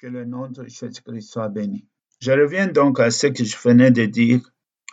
Que le nom de Jésus-Christ soit béni. Je reviens donc à ce que je venais de dire.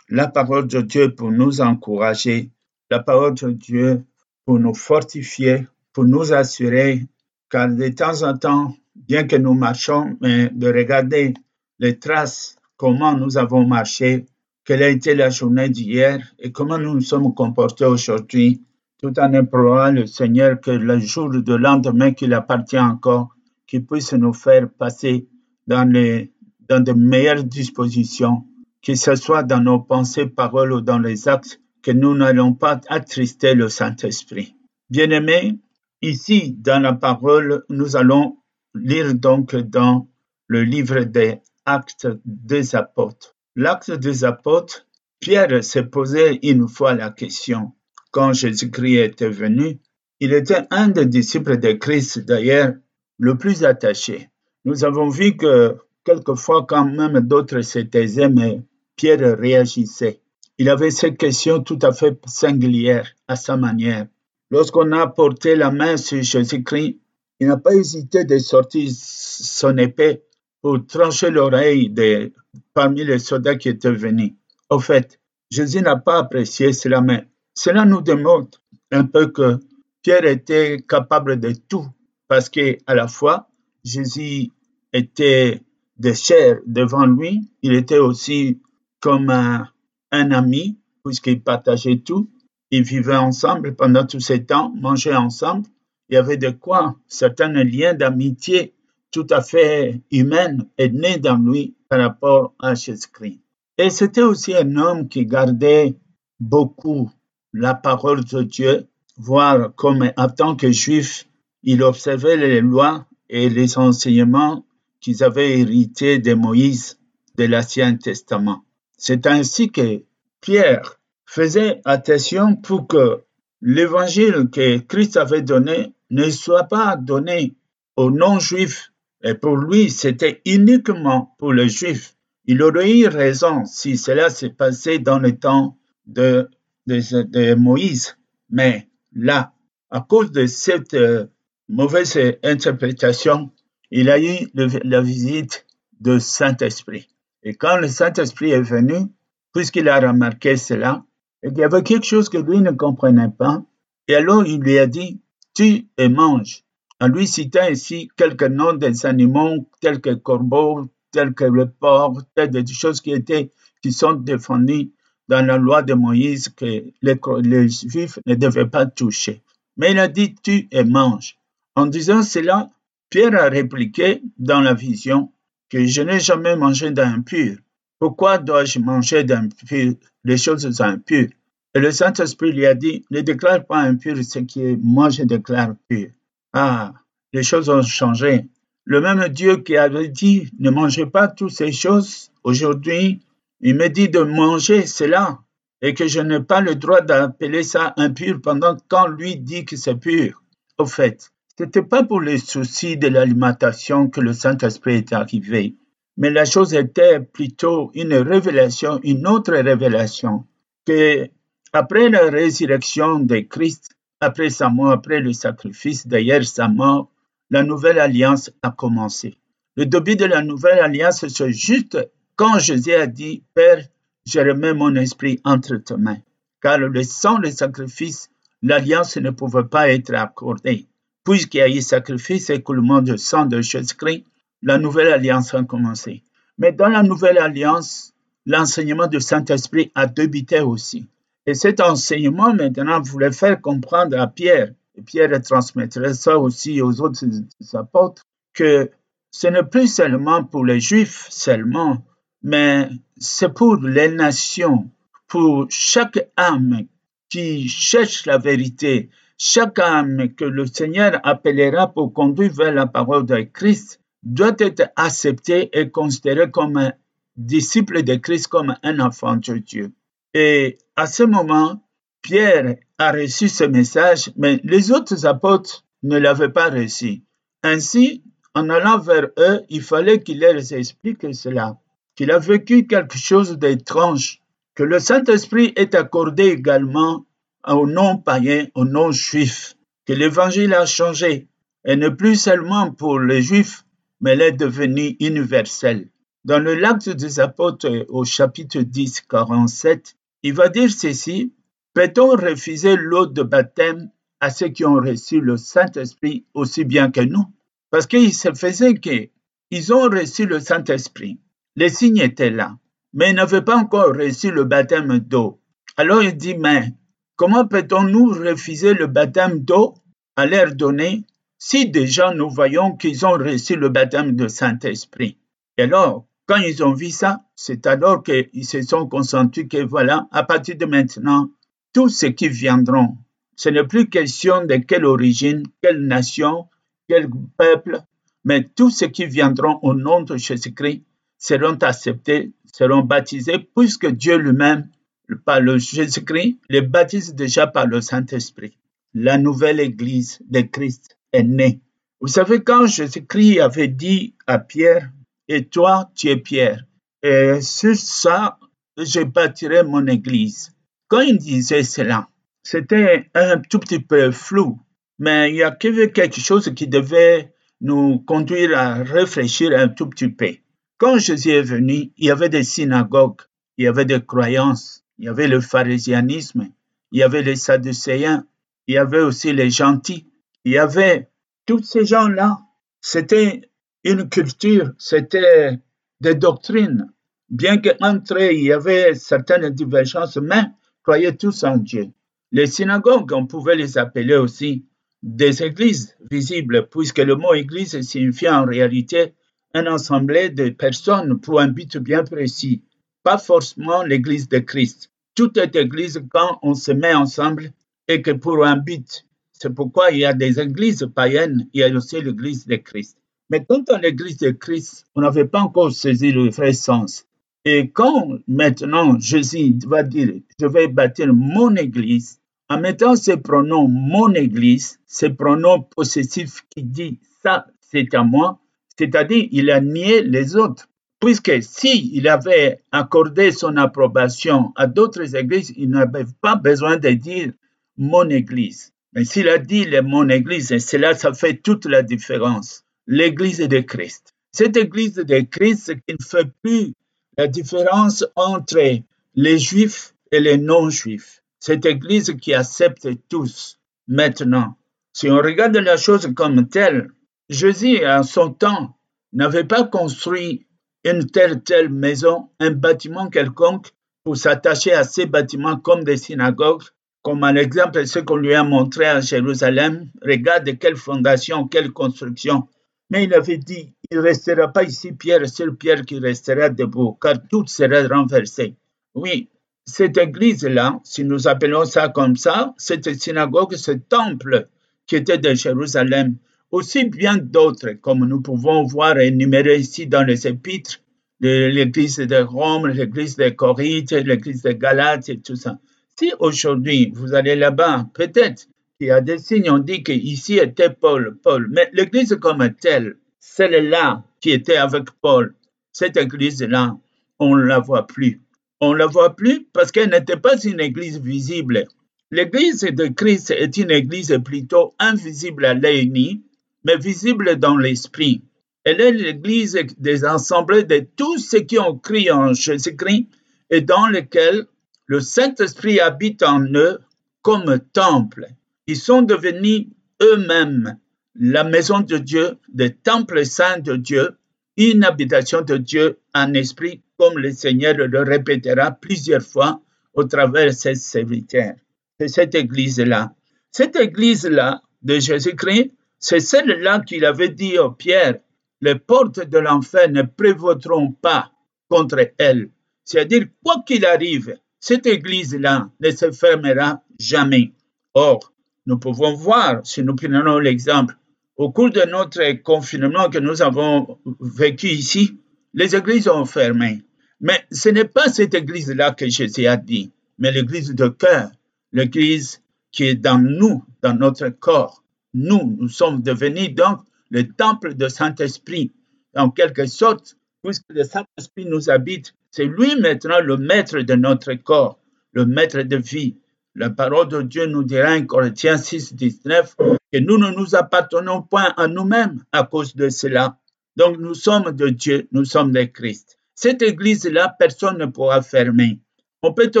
La parole de Dieu pour nous encourager, la parole de Dieu pour nous fortifier, pour nous assurer, car de temps en temps, bien que nous marchons, mais de regarder les traces, comment nous avons marché, quelle a été la journée d'hier et comment nous nous sommes comportés aujourd'hui, tout en implorant le Seigneur que le jour de lendemain qu'il appartient encore, qu'il puisse nous faire passer dans, les, dans de meilleures dispositions, que ce soit dans nos pensées, paroles ou dans les actes, que nous n'allons pas attrister le Saint-Esprit. Bien-aimés, ici, dans la parole, nous allons lire donc dans le livre des Actes des Apôtres. L'acte des Apôtres, Pierre s'est posé une fois la question, quand Jésus-Christ était venu, il était un des disciples de Christ, d'ailleurs, le plus attaché. Nous avons vu que quelquefois, quand même d'autres s'étaisaient, mais Pierre réagissait. Il avait cette question tout à fait singulière à sa manière. Lorsqu'on a porté la main sur Jésus-Christ, il n'a pas hésité de sortir son épée pour trancher l'oreille de, parmi les soldats qui étaient venus. Au fait, Jésus n'a pas apprécié cela, mais cela nous démontre un peu que Pierre était capable de tout parce que à la fois Jésus était de chair devant lui, il était aussi comme un, ami puisqu'ils partageaient tout, ils vivaient ensemble pendant tous ces temps, mangeaient ensemble, il y avait de quoi certains liens d'amitié tout à fait humains et nés dans lui par rapport à Jésus-Christ. Et c'était aussi un homme qui gardait beaucoup la parole de Dieu, voire comme en tant que juif, il observait les lois et les enseignements qu'ils avaient hérités de Moïse de l'Ancien Testament. C'est ainsi que Pierre faisait attention pour que l'évangile que Christ avait donné ne soit pas donné aux non-juifs. Et pour lui, c'était uniquement pour les juifs. Il aurait eu raison si cela s'est passé dans le temps de, de, Moïse. Mais là, à cause de cette euh, mauvaise interprétation, il a eu la visite du Saint-Esprit. Et quand le Saint-Esprit est venu, puisqu'il a remarqué cela, il y avait quelque chose que lui ne comprenait pas, et alors il lui a dit, tu et mange. En lui citant ici quelques noms des animaux, tels que corbeaux, tels que le porc, tels des choses qui étaient, qui sont défendues dans la loi de Moïse que les, les Juifs ne devaient pas toucher. Mais il a dit, tu et mange. En disant cela, Pierre a répliqué dans la vision que je n'ai jamais mangé d'impur. Pourquoi dois-je manger d'impur, les choses impures Et le Saint-Esprit lui a dit, ne déclare pas impur ce qui est moi je déclare pur. Ah, les choses ont changé. Le même Dieu qui avait dit, ne mangez pas toutes ces choses, aujourd'hui, il me dit de manger cela et que je n'ai pas le droit d'appeler ça impur pendant qu'on lui dit que c'est pur. Au fait, ce n'était pas pour les soucis de l'alimentation que le Saint-Esprit est arrivé, mais la chose était plutôt une révélation, une autre révélation, que après la résurrection de Christ, après sa mort, après le sacrifice, d'ailleurs sa mort, la nouvelle alliance a commencé. Le début de la nouvelle alliance, c'est juste quand Jésus a dit, Père, je remets mon esprit entre tes mains. Car le sang, le sacrifice, l'alliance ne pouvait pas être accordée. Puisqu'il y a eu sacrifice et écoulement de sang de Jésus-Christ, la nouvelle alliance a commencé. Mais dans la nouvelle alliance, l'enseignement du Saint-Esprit a débuté aussi. Et cet enseignement, maintenant, voulait faire comprendre à Pierre, et Pierre transmettrait ça aussi aux autres apôtres, que ce n'est plus seulement pour les Juifs seulement, mais c'est pour les nations, pour chaque âme qui cherche la vérité, chaque âme que le Seigneur appellera pour conduire vers la parole de Christ doit être acceptée et considérée comme un disciple de Christ, comme un enfant de Dieu. Et à ce moment, Pierre a reçu ce message, mais les autres apôtres ne l'avaient pas reçu. Ainsi, en allant vers eux, il fallait qu'il leur explique cela, qu'il a vécu quelque chose d'étrange, que le Saint-Esprit est accordé également aux non-païens, aux non-juifs, que l'évangile a changé, et ne plus seulement pour les juifs, mais elle est devenue universelle. Dans le L'acte des apôtres au chapitre 10, 47, il va dire ceci, peut-on refuser l'eau de baptême à ceux qui ont reçu le Saint-Esprit aussi bien que nous? Parce qu'il se faisait qu'ils ont reçu le Saint-Esprit. Les signes étaient là, mais ils n'avaient pas encore reçu le baptême d'eau. Alors il dit, mais comment peut-on nous refuser le baptême d'eau à l'air donné si déjà nous voyons qu'ils ont reçu le baptême de Saint-Esprit? Et alors, quand ils ont vu ça, c'est alors qu'ils se sont consentis que voilà, à partir de maintenant, tous ceux qui viendront, ce n'est plus question de quelle origine, quelle nation, quel peuple, mais tous ceux qui viendront au nom de Jésus-Christ seront acceptés, seront baptisés, puisque Dieu lui-même, par le Jésus-Christ, les baptise déjà par le Saint-Esprit. La nouvelle Église de Christ est né. Vous savez, quand Jésus-Christ avait dit à Pierre, et toi, tu es Pierre, et sur ça, je bâtirai mon église. Quand il disait cela, c'était un tout petit peu flou, mais il y avait quelque chose qui devait nous conduire à réfléchir un tout petit peu. Quand Jésus est venu, il y avait des synagogues, il y avait des croyances, il y avait le pharisianisme, il y avait les sadducéens, il y avait aussi les gentils, il y avait tous ces gens-là, c'était une culture, c'était des doctrines. Bien qu'entre eux, il y avait certaines divergences, mais croyaient tous en Dieu. Les synagogues, on pouvait les appeler aussi des églises visibles, puisque le mot église signifie en réalité un ensemble de personnes pour un but bien précis, pas forcément l'église de Christ. Tout est église quand on se met ensemble et que pour un but c'est pourquoi il y a des églises païennes, il y a aussi l'église de Christ. Mais quand on l'église de Christ, on n'avait pas encore saisi le vrai sens. Et quand maintenant Jésus va dire, je vais bâtir mon église, en mettant ces pronoms mon église, ces pronoms possessifs qui dit ça c'est à moi, c'est-à-dire il a nié les autres. Puisque s'il il avait accordé son approbation à d'autres églises, il n'avait pas besoin de dire mon église. Mais s'il a dit mon Église, et cela, ça fait toute la différence. L'Église de Christ. Cette Église de Christ qui ne fait plus la différence entre les Juifs et les non-Juifs. Cette Église qui accepte tous maintenant. Si on regarde la chose comme telle, Jésus, à son temps, n'avait pas construit une telle telle maison, un bâtiment quelconque pour s'attacher à ces bâtiments comme des synagogues comme un exemple ce qu'on lui a montré à Jérusalem. Regarde quelle fondation, quelle construction. Mais il avait dit, il ne restera pas ici Pierre, seul Pierre qui restera debout, car tout sera renversé. Oui, cette église-là, si nous appelons ça comme ça, cette synagogue, ce temple qui était de Jérusalem, aussi bien d'autres, comme nous pouvons voir énumérés ici dans les épîtres, l'église de Rome, l'église de Corinthe, l'église de Galate et tout ça. Si aujourd'hui vous allez là-bas, peut-être qu'il y a des signes, on dit qu'ici était Paul, Paul, mais l'église comme telle, celle-là qui était avec Paul, cette église-là, on ne la voit plus. On ne la voit plus parce qu'elle n'était pas une église visible. L'église de Christ est une église plutôt invisible à l'œil mais visible dans l'esprit. Elle est l'église des ensembles de tous ceux qui ont crié en Jésus-Christ et dans lequel le Saint-Esprit habite en eux comme temple. Ils sont devenus eux-mêmes la maison de Dieu, le temple saint de Dieu, une habitation de Dieu en esprit, comme le Seigneur le répétera plusieurs fois au travers de ses serviteurs. C'est cette église-là. Cette église-là de Jésus-Christ, c'est celle-là qu'il avait dit au Pierre, les portes de l'enfer ne prévaudront pas contre elle. C'est-à-dire, quoi qu'il arrive, cette église-là ne se fermera jamais. Or, nous pouvons voir, si nous prenons l'exemple, au cours de notre confinement que nous avons vécu ici, les églises ont fermé. Mais ce n'est pas cette église-là que Jésus a dit, mais l'église de cœur, l'église qui est dans nous, dans notre corps. Nous, nous sommes devenus donc le temple de Saint-Esprit. En quelque sorte, puisque le Saint-Esprit nous habite, c'est lui maintenant le maître de notre corps, le maître de vie. La parole de Dieu nous dira en Corinthiens 6, 19 que nous ne nous appartenons point à nous-mêmes à cause de cela. Donc nous sommes de Dieu, nous sommes de Christ. Cette église-là, personne ne pourra fermer. On peut te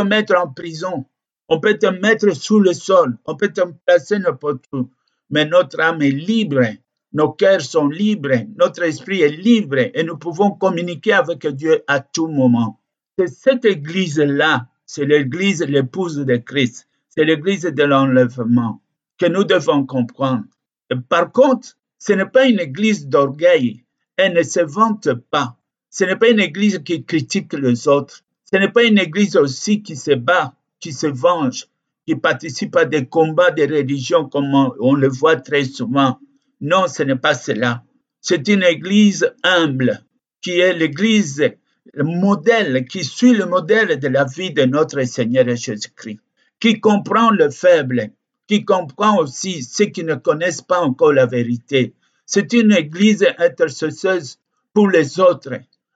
mettre en prison, on peut te mettre sous le sol, on peut te placer n'importe où, mais notre âme est libre, nos cœurs sont libres, notre esprit est libre et nous pouvons communiquer avec Dieu à tout moment. C'est cette église-là, c'est l'église, l'épouse de Christ, c'est l'église de l'enlèvement que nous devons comprendre. Par contre, ce n'est pas une église d'orgueil, elle ne se vante pas. Ce n'est pas une église qui critique les autres. Ce n'est pas une église aussi qui se bat qui se venge, qui participe à des combats de religion comme on, le voit très souvent. Non, ce n'est pas cela. C'est une église humble, qui est l'église le modèle, qui suit le modèle de la vie de notre Seigneur Jésus-Christ, qui comprend le faible, qui comprend aussi ceux qui ne connaissent pas encore la vérité. C'est une église intercesseuse pour les autres.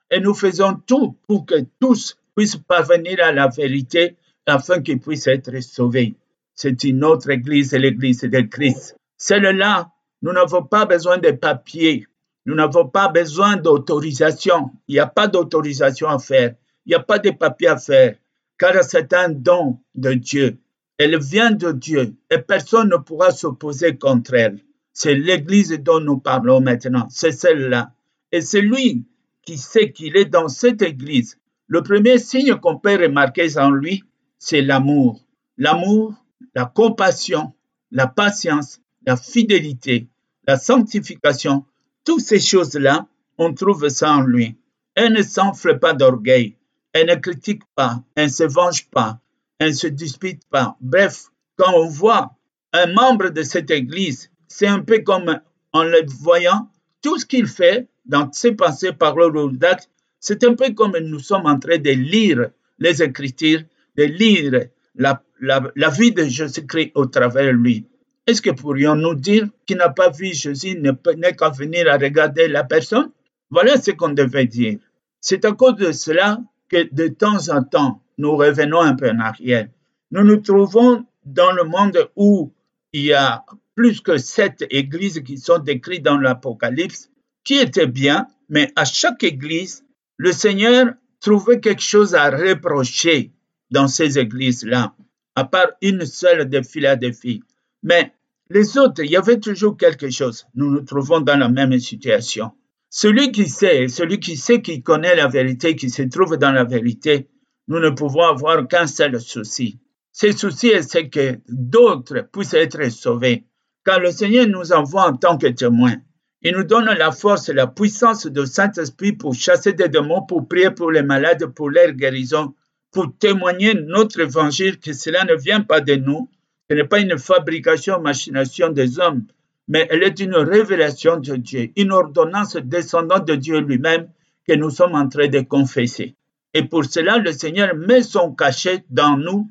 Et nous faisons tout pour que tous puissent parvenir à la vérité afin qu'ils puissent être sauvés. C'est une autre église, l'église de Christ. Celle-là, nous n'avons pas besoin de papiers, nous n'avons pas besoin d'autorisation. Il n'y a pas d'autorisation à faire, il n'y a pas de papiers à faire, car c'est un don de Dieu. Elle vient de Dieu et personne ne pourra s'opposer contre elle. C'est l'église dont nous parlons maintenant, c'est celle-là. Et c'est lui qui sait qu'il est dans cette église. Le premier signe qu'on peut remarquer en lui, c'est l'amour. L'amour, la compassion, la patience, la fidélité, la sanctification, toutes ces choses-là, on trouve ça en lui. Elle ne s'enfle pas d'orgueil, elle ne critique pas, elle ne se venge pas, elle ne se dispute pas. Bref, quand on voit un membre de cette Église, c'est un peu comme en le voyant, tout ce qu'il fait dans ses pensées, paroles ou d'actes, c'est un peu comme nous sommes en train de lire les Écritures de lire la, la, vie de Jésus-Christ au travers de lui. Est-ce que pourrions-nous dire qu'il n'a pas vu Jésus n'est qu'à venir à regarder la personne? Voilà ce qu'on devait dire. C'est à cause de cela que de temps en temps, nous revenons un peu en arrière. Nous nous trouvons dans le monde où il y a plus que sept églises qui sont décrites dans l'Apocalypse, qui étaient bien, mais à chaque église, le Seigneur trouvait quelque chose à reprocher dans ces églises-là, à part une seule de Philadelphie. Mais les autres, il y avait toujours quelque chose. Nous nous trouvons dans la même situation. Celui qui sait, celui qui sait qui connaît la vérité, qui se trouve dans la vérité, nous ne pouvons avoir qu'un seul souci. Ce souci, c'est que d'autres puissent être sauvés. Car le Seigneur nous envoie en tant que témoins. Il nous donne la force et la puissance du Saint-Esprit pour chasser des démons, pour prier pour les malades, pour leur guérison, pour témoigner notre évangile que cela ne vient pas de nous, ce n'est pas une fabrication, machination des hommes, mais elle est une révélation de Dieu, une ordonnance descendant de Dieu lui-même que nous sommes en train de confesser. Et pour cela, le Seigneur met son cachet dans nous,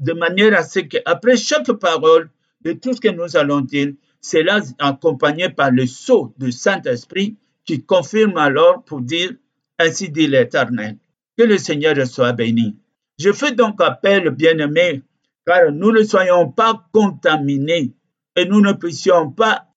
de manière à ce qu'après chaque parole de tout ce que nous allons dire, cela accompagné par le sceau du Saint-Esprit qui confirme alors pour dire, ainsi dit l'Éternel. Que le Seigneur soit béni. Je fais donc appel, bien-aimés, car nous ne soyons pas contaminés et nous ne puissions pas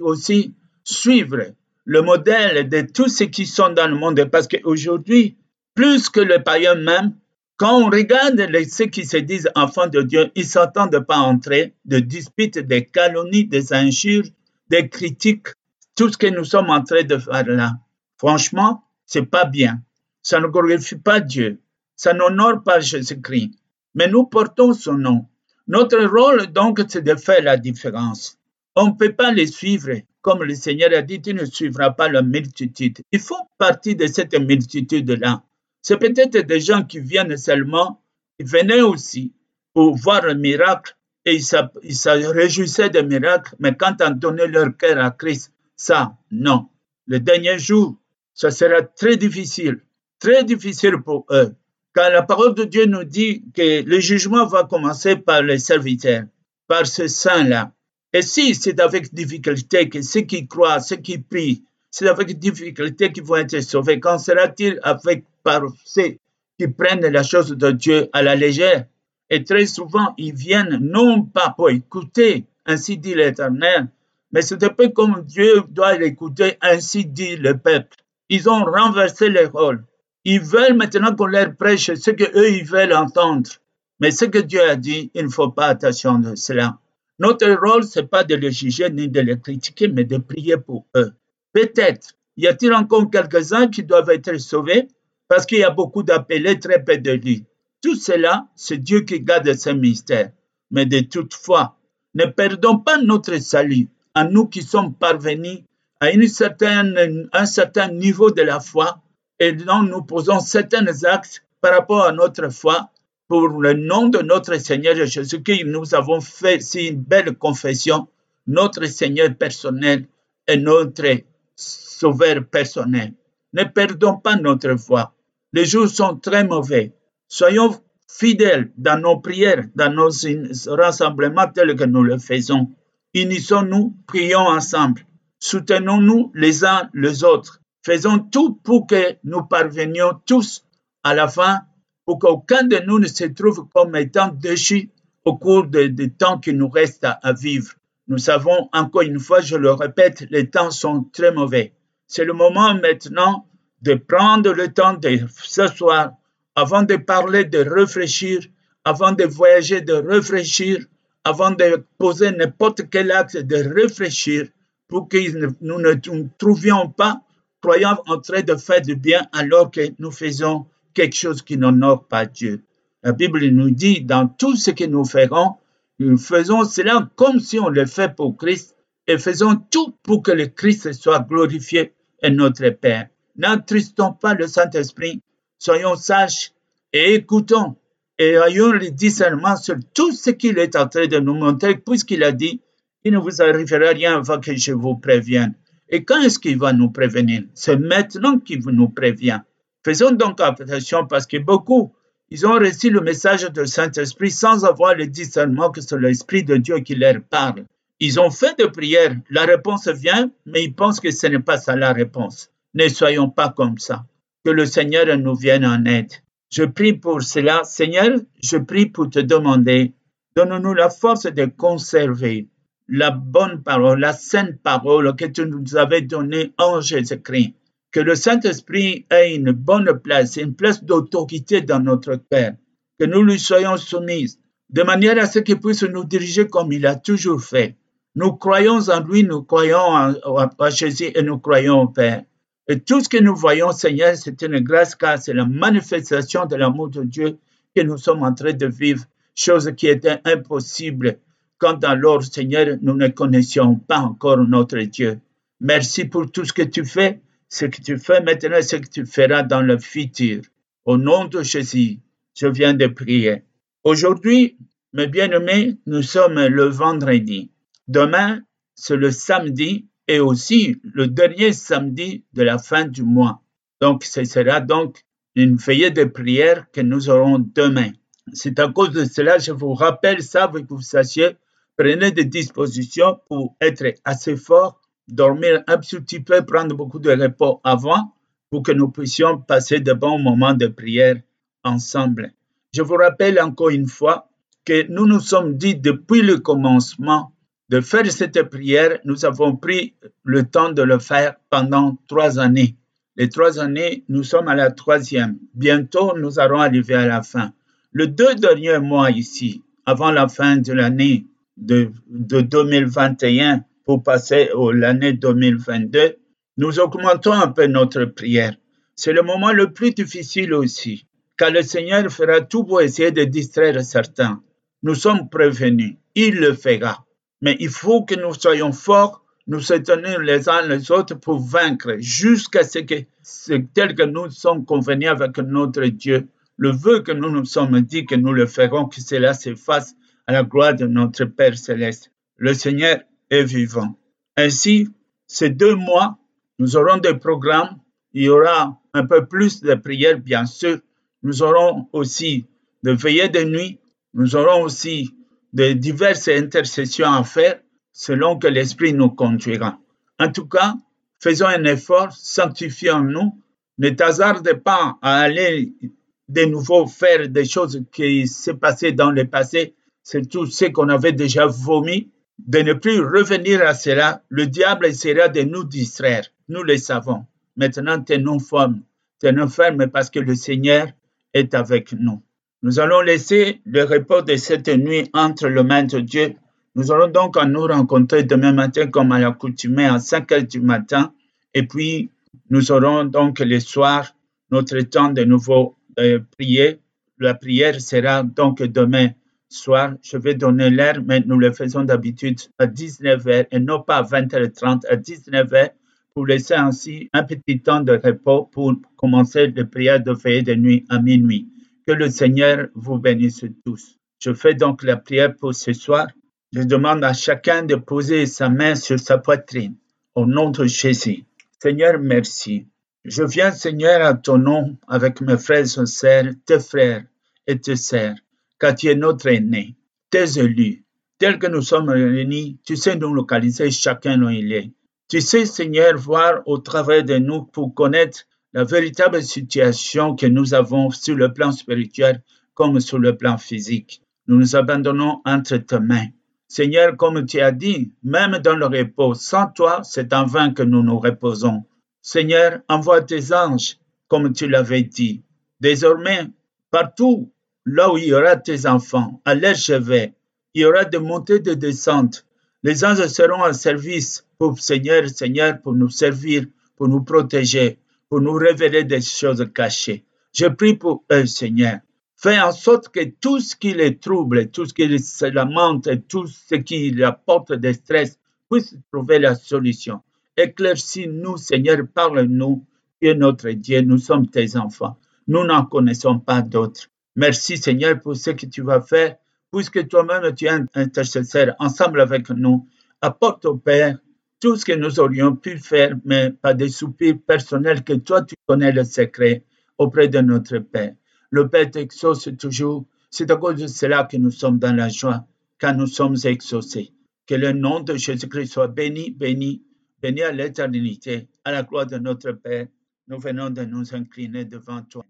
aussi suivre le modèle de tous ceux qui sont dans le monde, parce qu'aujourd'hui, plus que le païen même, quand on regarde les, ceux qui se disent enfants de Dieu, ils ne s'entendent pas entrer de disputes, des calomnies, des injures, des critiques, tout ce que nous sommes en train de faire là. Franchement, c'est pas bien. Ça ne glorifie pas Dieu. Ça n'honore pas Jésus-Christ. Mais nous portons son nom. Notre rôle, donc, c'est de faire la différence. On ne peut pas les suivre. Comme le Seigneur a dit, tu ne suivras pas la multitude. Il faut partie de cette multitude-là. C'est peut-être des gens qui viennent seulement, ils venaient aussi pour voir le miracle et ils se réjouissaient des miracles, mais quand on donnait leur cœur à Christ, ça, non. Le dernier jour, ça sera très difficile très difficile pour eux. Car la parole de Dieu nous dit que le jugement va commencer par les serviteurs, par ce saint-là. Et si c'est avec difficulté que ceux qui croient, ceux qui prient, c'est avec difficulté qu'ils vont être sauvés, qu'en sera-t-il avec par ceux qui prennent la chose de Dieu à la légère? Et très souvent, ils viennent non pas pour écouter, ainsi dit l'Éternel, Mais c'est un peu comme Dieu doit l'écouter, ainsi dit le peuple. Ils ont renversé les rôles. Ils veulent maintenant qu'on leur prêche ce qu'eux, ils veulent entendre. Mais ce que Dieu a dit, il ne faut pas attention de cela. Notre rôle, ce n'est pas de les juger ni de les critiquer, mais de prier pour eux. Peut-être, y a-t-il encore quelques-uns qui doivent être sauvés? Parce qu'il y a beaucoup d'appelés, très peu de lits. Tout cela, c'est Dieu qui garde ce mystère. Mais de toute foi, ne perdons pas notre salut à nous qui sommes parvenus à une certaine, un certain niveau de la foi et nous posons certains actes par rapport à notre foi pour le nom de notre Seigneur Jésus-Christ, nous avons fait si une belle confession, notre Seigneur personnel et notre Sauveur personnel. Ne perdons pas notre foi. Les jours sont très mauvais. Soyons fidèles dans nos prières, dans nos rassemblements tels que nous le faisons. Unissons-nous, prions ensemble. Soutenons-nous les uns les autres. Faisons tout pour que nous parvenions tous à la fin pour qu'aucun de nous ne se trouve comme étant déchu au cours des temps qui nous restent à, vivre. Nous savons, encore une fois, je le répète, les temps sont très mauvais. C'est le moment maintenant de prendre le temps de s'asseoir avant de parler, de réfléchir, avant de voyager, de réfléchir, avant de poser n'importe quel acte, de réfléchir pour que nous ne nous trouvions pas croyant en train de faire du bien alors que nous faisons quelque chose qui n'honore pas Dieu. La Bible nous dit, dans tout ce que nous ferons, nous faisons cela comme si on le fait pour Christ et faisons tout pour que le Christ soit glorifié et notre Père. N'attristons pas le Saint-Esprit, soyons sages et écoutons et ayons le discernement sur tout ce qu'il est en train de nous montrer, puisqu'il a dit, il ne vous arrivera rien avant que je vous prévienne. Et quand est-ce qu'il va nous prévenir? C'est maintenant qu'il nous prévient. Faisons donc attention parce que beaucoup, ils ont reçu le message du Saint-Esprit sans avoir le discernement que c'est l'Esprit de Dieu qui leur parle. Ils ont fait des prières, la réponse vient, mais ils pensent que ce n'est pas ça la réponse. Ne soyons pas comme ça. Que le Seigneur nous vienne en aide. Je prie pour cela. Seigneur, je prie pour te demander, donne-nous la force de conserver la bonne parole, la sainte parole que tu nous avais donnée en Jésus-Christ que le Saint-Esprit ait une bonne place, une place d'autorité dans notre cœur, que nous lui soyons soumis, de manière à ce qu'il puisse nous diriger comme il a toujours fait. Nous croyons en lui, nous croyons en, Jésus et nous croyons au Père. Et tout ce que nous voyons, Seigneur, c'est une grâce car c'est la manifestation de l'amour de Dieu que nous sommes en train de vivre, chose qui était impossible quand alors, Seigneur, nous ne connaissions pas encore notre Dieu. Merci pour tout ce que tu fais ce que tu fais maintenant, ce que tu feras dans le futur. Au nom de Jésus, je viens de prier. Aujourd'hui, mes bien-aimés, nous sommes le vendredi. Demain, c'est le samedi et aussi le dernier samedi de la fin du mois. Donc, ce sera donc une veillée de prière que nous aurons demain. C'est à cause de cela, je vous rappelle ça, que vous sachiez, prenez des dispositions pour être assez fort dormir un petit peu, prendre beaucoup de repos avant pour que nous puissions passer de bons moments de prière ensemble. Je vous rappelle encore une fois que nous nous sommes dit depuis le commencement de faire cette prière. Nous avons pris le temps de le faire pendant trois années. Les trois années, nous sommes à la troisième. Bientôt, nous allons arriver à la fin. Le deux derniers mois ici, avant la fin de l'année de, de 2021, pour passer à l'année 2022, nous augmentons un peu notre prière. C'est le moment le plus difficile aussi, car le Seigneur fera tout pour essayer de distraire certains. Nous sommes prévenus, il le fera. Mais il faut que nous soyons forts, nous soutenir les uns les autres pour vaincre jusqu'à ce que, tel que nous sommes convenus avec notre Dieu, le vœu que nous nous sommes dit que nous le ferons, que cela se fasse à la gloire de notre Père céleste. Le Seigneur vivant. Ainsi, ces deux mois, nous aurons des programmes. Il y aura un peu plus de prières, bien sûr. Nous aurons aussi de veillées de nuit. Nous aurons aussi de diverses intercessions à faire selon que l'Esprit nous conduira. En tout cas, faisons un effort, sanctifions-nous. Ne t'hazarde pas à aller de nouveau faire des choses qui s'est passé dans le passé. C'est tout ce qu'on avait déjà vomi de ne plus revenir à cela, le diable essaiera de nous distraire. Nous le savons. Maintenant, tenons forme. Tenons ferme parce que le Seigneur est avec nous. Nous allons laisser le repos de cette nuit entre les mains de Dieu. Nous allons donc nous rencontrer demain matin comme à l'accoutumée à 5 heures du matin. Et puis, nous aurons donc le soir notre temps de nouveau de prier. La prière sera donc demain soir. Je vais donner l'heure, mais nous le faisons d'habitude à 19h et non pas à 20h30, à 19h pour laisser ainsi un petit temps de repos pour commencer les prières de veillée de nuit à minuit. Que le Seigneur vous bénisse tous. Je fais donc la prière pour ce soir. Je demande à chacun de poser sa main sur sa poitrine. Au nom de Jésus. Seigneur, merci. Je viens, Seigneur, à ton nom avec mes frères et sœurs, tes frères et tes sœurs, car tu es notre aîné, tes élus. Tels que nous sommes réunis, tu sais nous localiser chacun où il est. Tu sais, Seigneur, voir au travers de nous pour connaître la véritable situation que nous avons sur le plan spirituel comme sur le plan physique. Nous nous abandonnons entre tes mains. Seigneur, comme tu as dit, même dans le repos, sans toi, c'est en vain que nous nous reposons. Seigneur, envoie tes anges, comme tu l'avais dit. Désormais, partout, là où il y aura tes enfants, à leur chevet, il y aura des montées, des descentes. Les anges seront en service pour Seigneur, Seigneur, pour nous servir, pour nous protéger, pour nous révéler des choses cachées. Je prie pour eux, Seigneur. Fais en sorte que tout ce qui les trouble, tout ce qui se lamente, tout ce qui leur apporte des stress puisse trouver la solution. Éclaircis-nous, Seigneur, parle-nous. Tu es notre Dieu, nous sommes tes enfants. Nous n'en connaissons pas d'autres. Merci, Seigneur, pour ce que tu vas faire, puisque toi-même tu es intercesseur ensemble avec nous. Apporte au Père tout ce que nous aurions pu faire, mais pas des soupirs personnels que toi tu connais le secret auprès de notre Père. Le Père t'exauce toujours. C'est à cause de cela que nous sommes dans la joie, car nous sommes exaucés. Que le nom de Jésus-Christ soit béni, béni, béni à l'éternité, à la gloire de notre Père. Nous venons de nous incliner devant toi.